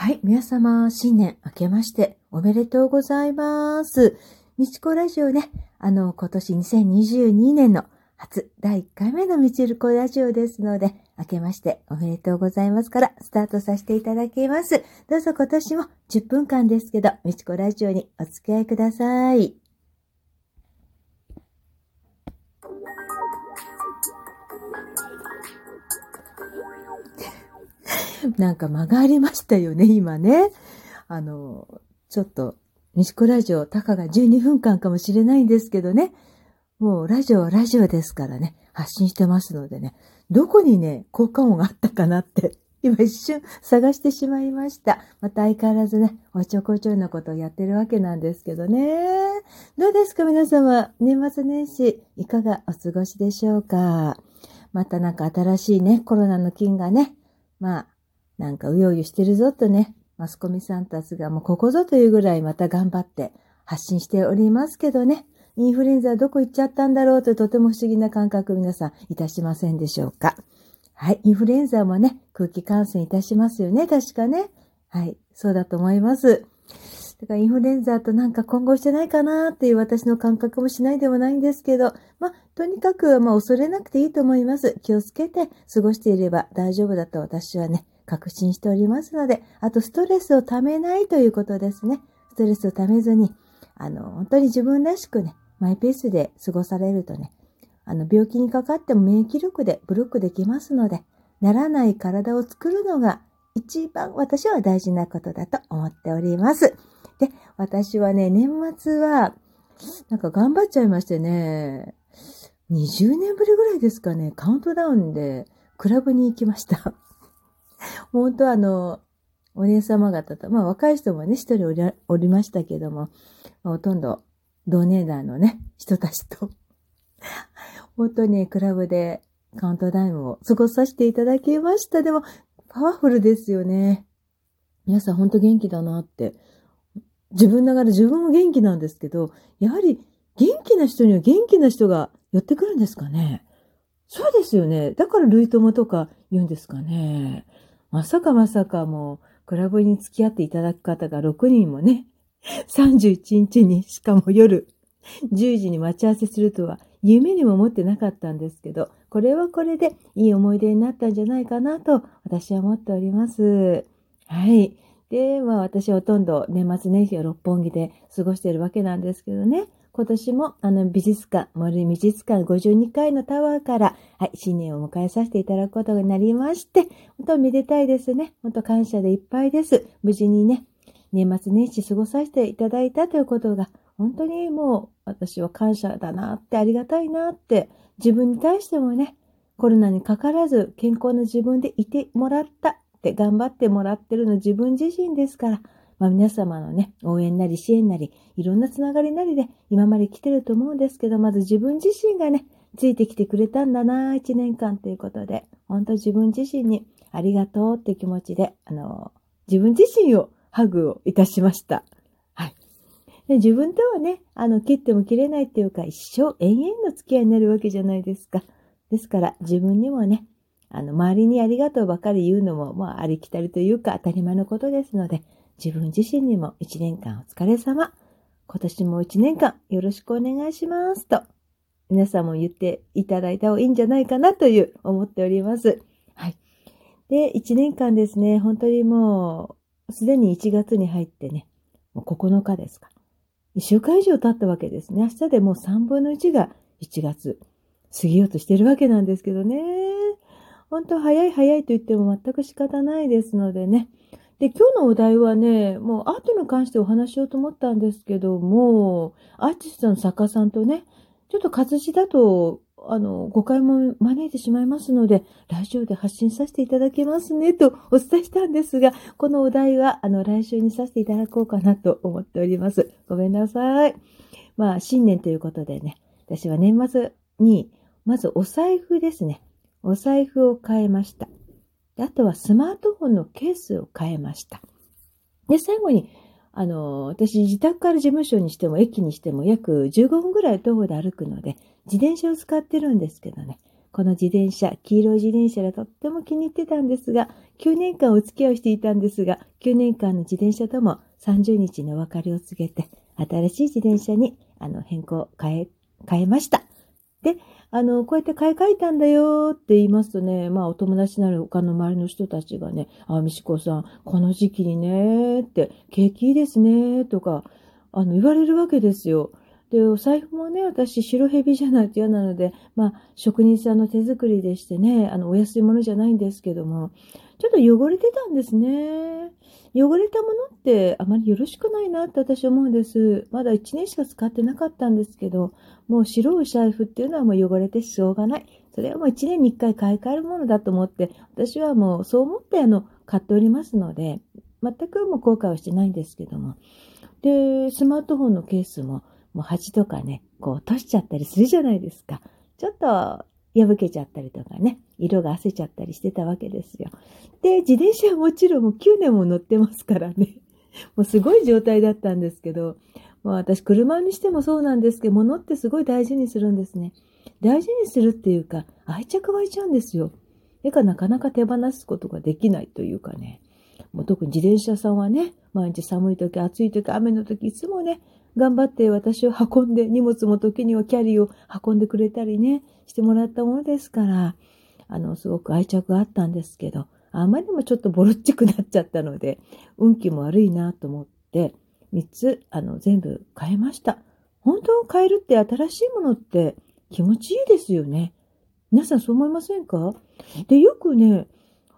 はい、皆様、新年明けましておめでとうございます。みちこラジオね、あの、今年2022年の初第1回目のみちるこラジオですので、明けましておめでとうございますからスタートさせていただきます。どうぞ今年も10分間ですけど、みちこラジオにお付き合いください。なんか間がありましたよね、今ね。あの、ちょっと、西子ラジオ、たかが12分間かもしれないんですけどね。もうラジオはラジオですからね、発信してますのでね、どこにね、効果音があったかなって、今一瞬探してしまいました。また相変わらずね、おちょこちょいなことをやってるわけなんですけどね。どうですか皆様、年末年始、いかがお過ごしでしょうかまたなんか新しいね、コロナの菌がね、まあ、なんかうようよしてるぞとね、マスコミさんたちがもうここぞというぐらいまた頑張って発信しておりますけどね、インフルエンザどこ行っちゃったんだろうととても不思議な感覚皆さんいたしませんでしょうか。はい、インフルエンザもね、空気感染いたしますよね、確かね。はい、そうだと思います。だからインフルエンザとなんか混合してないかなっていう私の感覚もしないでもないんですけど、まあ、とにかく、まあ、恐れなくていいと思います。気をつけて過ごしていれば大丈夫だと私はね、確信しておりますので、あとストレスをためないということですね。ストレスをためずに、あの、本当に自分らしくね、マイペースで過ごされるとね、あの、病気にかかっても免疫力でブロックできますので、ならない体を作るのが一番私は大事なことだと思っております。で、私はね、年末は、なんか頑張っちゃいましてね、20年ぶりぐらいですかね、カウントダウンでクラブに行きました。本当あの、お姉様方と、まあ若い人もね、一人おりおりましたけども、まあ、ほとんど同年代のね、人たちと、本当にクラブでカウントダウンを過ごさせていただきました。でも、パワフルですよね。皆さん本当元気だなって。自分ながら自分も元気なんですけど、やはり元気な人には元気な人が寄ってくるんですかね。そうですよね。だから類友とか言うんですかね。まさかまさかもう、クラブに付き合っていただく方が6人もね、31日にしかも夜10時に待ち合わせするとは夢にも思ってなかったんですけど、これはこれでいい思い出になったんじゃないかなと私は思っております。はい。で、まあ私はほとんど年末年始を六本木で過ごしているわけなんですけどね。今年もあの美術館、森美術館52階のタワーから、はい、新年を迎えさせていただくことになりまして、本当めでたいですね。本当感謝でいっぱいです。無事にね、年末年始過ごさせていただいたということが、本当にもう私は感謝だなってありがたいなって自分に対してもね、コロナにかからず健康な自分でいてもらったって頑張ってもらってるの自分自身ですから、まあ、皆様のね、応援なり支援なり、いろんなつながりなりで今まで来てると思うんですけど、まず自分自身がね、ついてきてくれたんだな、一年間ということで、本当自分自身にありがとうって気持ちで、あの、自分自身をハグをいたしました。はい。で自分とはね、あの、切っても切れないっていうか、一生永遠の付き合いになるわけじゃないですか。ですから、自分にもね、あの、周りにありがとうばかり言うのも、まあ、ありきたりというか当たり前のことですので、自分自身にも一年間お疲れ様。今年も一年間よろしくお願いしますと、皆さんも言っていただいた方がいいんじゃないかなという思っております。はい。で、一年間ですね、本当にもう、すでに1月に入ってね、もう9日ですか。1週間以上経ったわけですね。明日でもう3分の1が1月過ぎようとしてるわけなんですけどね。本当早い早いと言っても全く仕方ないですのでね。で、今日のお題はね、もうアートに関してお話しようと思ったんですけども、アーティストの作家さんとね、ちょっと活字だと、あの、誤解も招いてしまいますので、ラジオで発信させていただけますね、とお伝えしたんですが、このお題は、あの、来週にさせていただこうかなと思っております。ごめんなさい。まあ、新年ということでね、私は年末に、まずお財布ですね。お財布を変えました。あとはスマートフォンのケースを変えました。で、最後に、あの、私、自宅から事務所にしても、駅にしても、約15分ぐらい徒歩で歩くので、自転車を使ってるんですけどね、この自転車、黄色い自転車がとっても気に入ってたんですが、9年間お付き合いをしていたんですが、9年間の自転車とも30日の別れを告げて、新しい自転車にあの変更、変え、変えました。で、あの、こうやって買い替えたんだよって言いますとね、まあお友達なる他の周りの人たちがね、あ、みしこさん、この時期にね、って、景気いいですね、とか、あの、言われるわけですよ。で、お財布もね、私、白蛇じゃないと嫌なので、まあ、職人さんの手作りでしてね、あの、お安いものじゃないんですけども、ちょっと汚れてたんですね。汚れたものってあまりよろしくないなって私思うんです。まだ1年しか使ってなかったんですけど、もう白い財布っていうのはもう汚れてしょうがない。それはもう1年に1回買い替えるものだと思って、私はもうそう思ってあの、買っておりますので、全くもう後悔はしてないんですけども。で、スマートフォンのケースも、もう端とかね、こう落としちゃったりするじゃないですか。ちょっと破けちゃったりとかね、色が褪せちゃったりしてたわけですよ。で、自転車はもちろんもう9年も乗ってますからね。もうすごい状態だったんですけど、もう私車にしてもそうなんですけど、物ってすごい大事にするんですね。大事にするっていうか、愛着湧いちゃうんですよ。だかなかなか手放すことができないというかね。もう特に自転車さんはね、毎日寒い時、暑い時、雨の時、いつもね、頑張って私を運んで、荷物も時にはキャリーを運んでくれたりね、してもらったものですから、あの、すごく愛着があったんですけど、あまりにもちょっとボロっちくなっちゃったので、運気も悪いなと思って、3つ、あの、全部変えました。本当変えるって新しいものって気持ちいいですよね。皆さんそう思いませんか？で、よくね、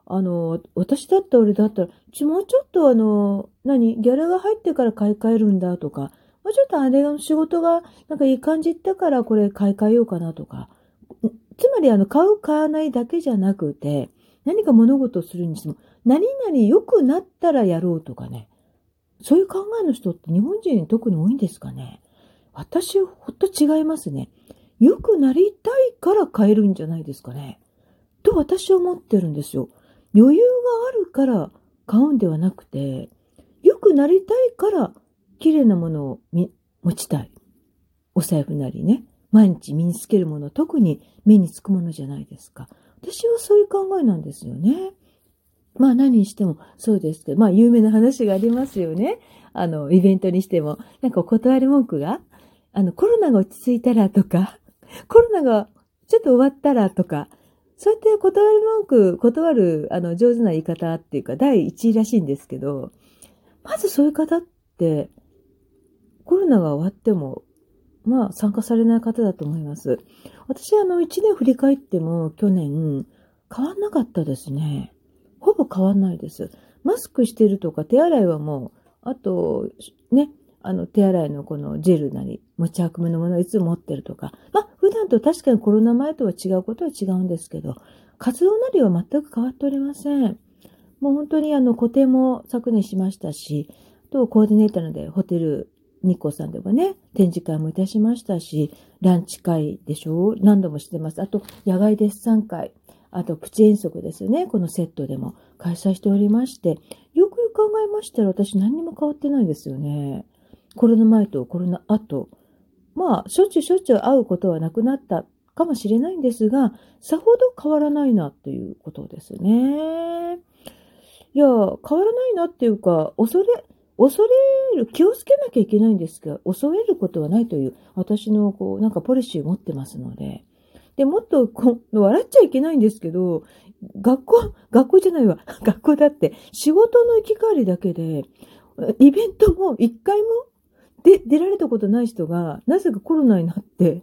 あの、私だった俺だったら、ちもうちょっとあの、何、ギャラが入ってから買い替えるんだとか、もうちょっとあれの仕事がなんかいい感じだからこれ買い替えようかなとか。つまりあの、買う買わないだけじゃなくて、何か物事をするにしても、何々良くなったらやろうとかね。そういう考えの人って日本人特に多いんですかね。私、ほっと違いますね。良くなりたいから変えるんじゃないですかね。と私は思ってるんですよ。余裕があるから買うんではなくて、良くなりたいから綺麗なものを持ちたい。お財布なりね。毎日身につけるもの、特に目につくものじゃないですか。私はそういう考えなんですよね。まあ何にしてもそうですけど、まあ有名な話がありますよね。あの、イベントにしても。なんかお断り文句が、あの、コロナが落ち着いたらとか、コロナがちょっと終わったらとか、そうやって断り文句、断る、あの、上手な言い方っていうか、第一位らしいんですけど、まずそういう方って、コロナが終わっても、まあ、参加されない方だと思います。私、あの、一年振り返っても、去年、変わんなかったですね。ほぼ変わんないです。マスクしてるとか、手洗いはもう、あと、ね、あの、手洗いのこのジェルなり、持ち運びのものをいつも持ってるとか。まあ、普段と確かにコロナ前とは違うことは違うんですけど、活動なりは全く変わっておりません。もう本当にあの、固定も昨年しましたし、と、コーディネーターのでホテル、日光さんではね、展示会もいたしましたし、ランチ会でしょう何度もしてます。あと、野外デッサン会。あと、プチ遠足ですよね。このセットでも開催しておりまして、よくよく考えましたら私何にも変わってないですよね。コロナ前とコロナ後。まあ、しょっちゅうしょっちゅう会うことはなくなったかもしれないんですが、さほど変わらないなということですね。いや、変わらないなっていうか、恐れ、恐れる、気をつけなきゃいけないんですが、恐れることはないという、私の、こう、なんかポリシー持ってますので。で、もっとこ、笑っちゃいけないんですけど、学校、学校じゃないわ。学校だって、仕事の行き帰りだけで、イベントも一回もで出られたことない人が、なぜかコロナになって、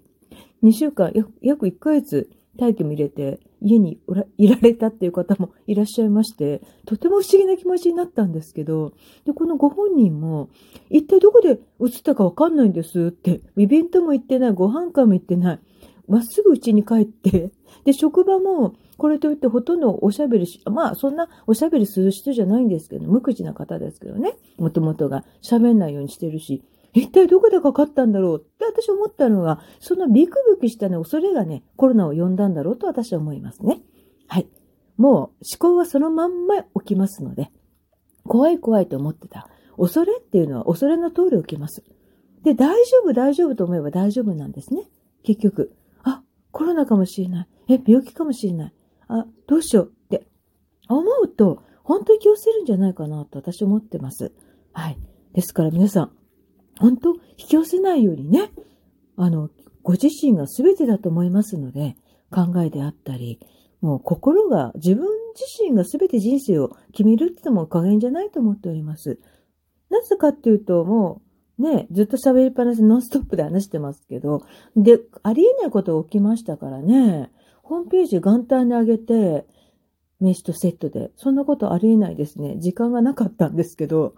2週間、約1ヶ月待機も入れて、家にいられたっていう方もいらっしゃいまして、とても不思議な気持ちになったんですけど、で、このご本人も、一体どこで移ったかわかんないんですって、イベントも行ってない、ご飯会も行ってない、まっすぐ家に帰って、で、職場も、これといってほとんどおしゃべりし、まあそんなおしゃべりする人じゃないんですけど、無口な方ですけどね。もともとが喋んないようにしてるし、一体どこでかかったんだろう？って私思ったのは、そのビクビクしたね、恐れがね、コロナを呼んだんだろうと私は思いますね。はい。もう思考はそのまんま起きますので、怖い怖いと思ってた。恐れっていうのは恐れの通り起きます。で、大丈夫大丈夫と思えば大丈夫なんですね。結局。あ、コロナかもしれない。え、病気かもしれない。あ、どうしようって思うと、本当に気をつけるんじゃないかなと私思ってます。はい。ですから皆さん、本当、引き寄せないようにね、あの、ご自身が全てだと思いますので、考えであったり、もう心が、自分自身が全て人生を決めるって言っても加減じゃないと思っております。なぜかっていうと、もう、ね、ずっと喋りっぱなしノンストップで話してますけど、で、ありえないことが起きましたからね、ホームページ元旦に上げて、名刺とセットで、そんなことありえないですね。時間がなかったんですけど、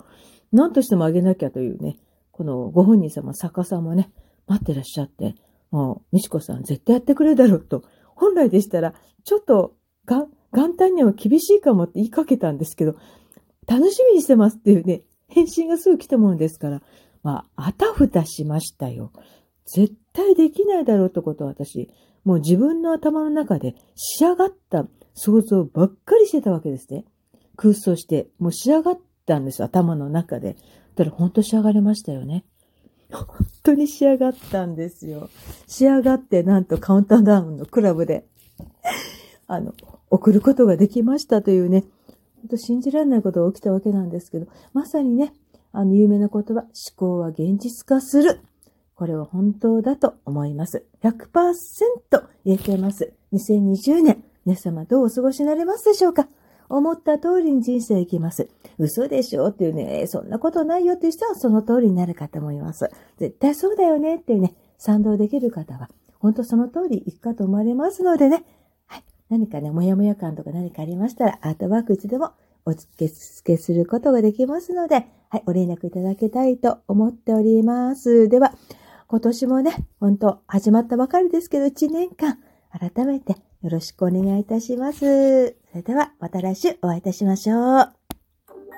何としてもあげなきゃというね、このご本人様、作家さんもね、待ってらっしゃって、もう、みちこさん絶対やってくれるだろうと、本来でしたら、ちょっと、が、元旦には厳しいかもって言いかけたんですけど、楽しみにしてますっていうね、返信がすぐ来たものですから、まあ、あたふたしましたよ。絶対できないだろうってことは私、もう自分の頭の中で仕上がった想像ばっかりしてたわけですね。空想して、もう仕上がったんです、頭の中で。だから本当仕上がりましたよね。本当に仕上がったんですよ。仕上がってなんとカウントダウンのクラブで、あの、送ることができましたというね、本当信じられないことが起きたわけなんですけど、まさにね、あの有名な言葉、思考は現実化する。これは本当だと思います。100%言えてます。2020年、皆様どうお過ごしになれますでしょうか？思った通りに人生生きます。嘘でしょ？っていうね、そんなことないよっていう人はその通りになる方もいます。絶対そうだよねっていうね、賛同できる方は、本当その通りいくかと思われますのでね、はい。何かね、もやもや感とか何かありましたら、アートワークいつでもお付けすることができますので、はい、お連絡いただきたいと思っております。では、今年もね、本当始まったばかりですけど、1年間、改めてよろしくお願いいたします。それではまた来週お会いいたしましょう。